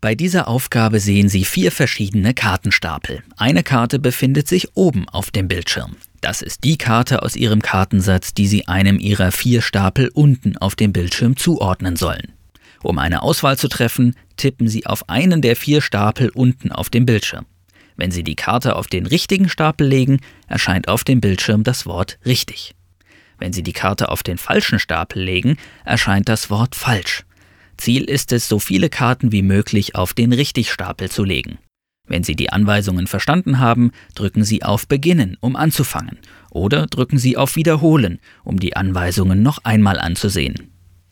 Bei dieser Aufgabe sehen Sie vier verschiedene Kartenstapel. Eine Karte befindet sich oben auf dem Bildschirm. Das ist die Karte aus Ihrem Kartensatz, die Sie einem Ihrer vier Stapel unten auf dem Bildschirm zuordnen sollen. Um eine Auswahl zu treffen, tippen Sie auf einen der vier Stapel unten auf dem Bildschirm. Wenn Sie die Karte auf den richtigen Stapel legen, erscheint auf dem Bildschirm das Wort richtig. Wenn Sie die Karte auf den falschen Stapel legen, erscheint das Wort falsch. Ziel ist es, so viele Karten wie möglich auf den Richtigstapel zu legen. Wenn Sie die Anweisungen verstanden haben, drücken Sie auf Beginnen, um anzufangen, oder drücken Sie auf Wiederholen, um die Anweisungen noch einmal anzusehen.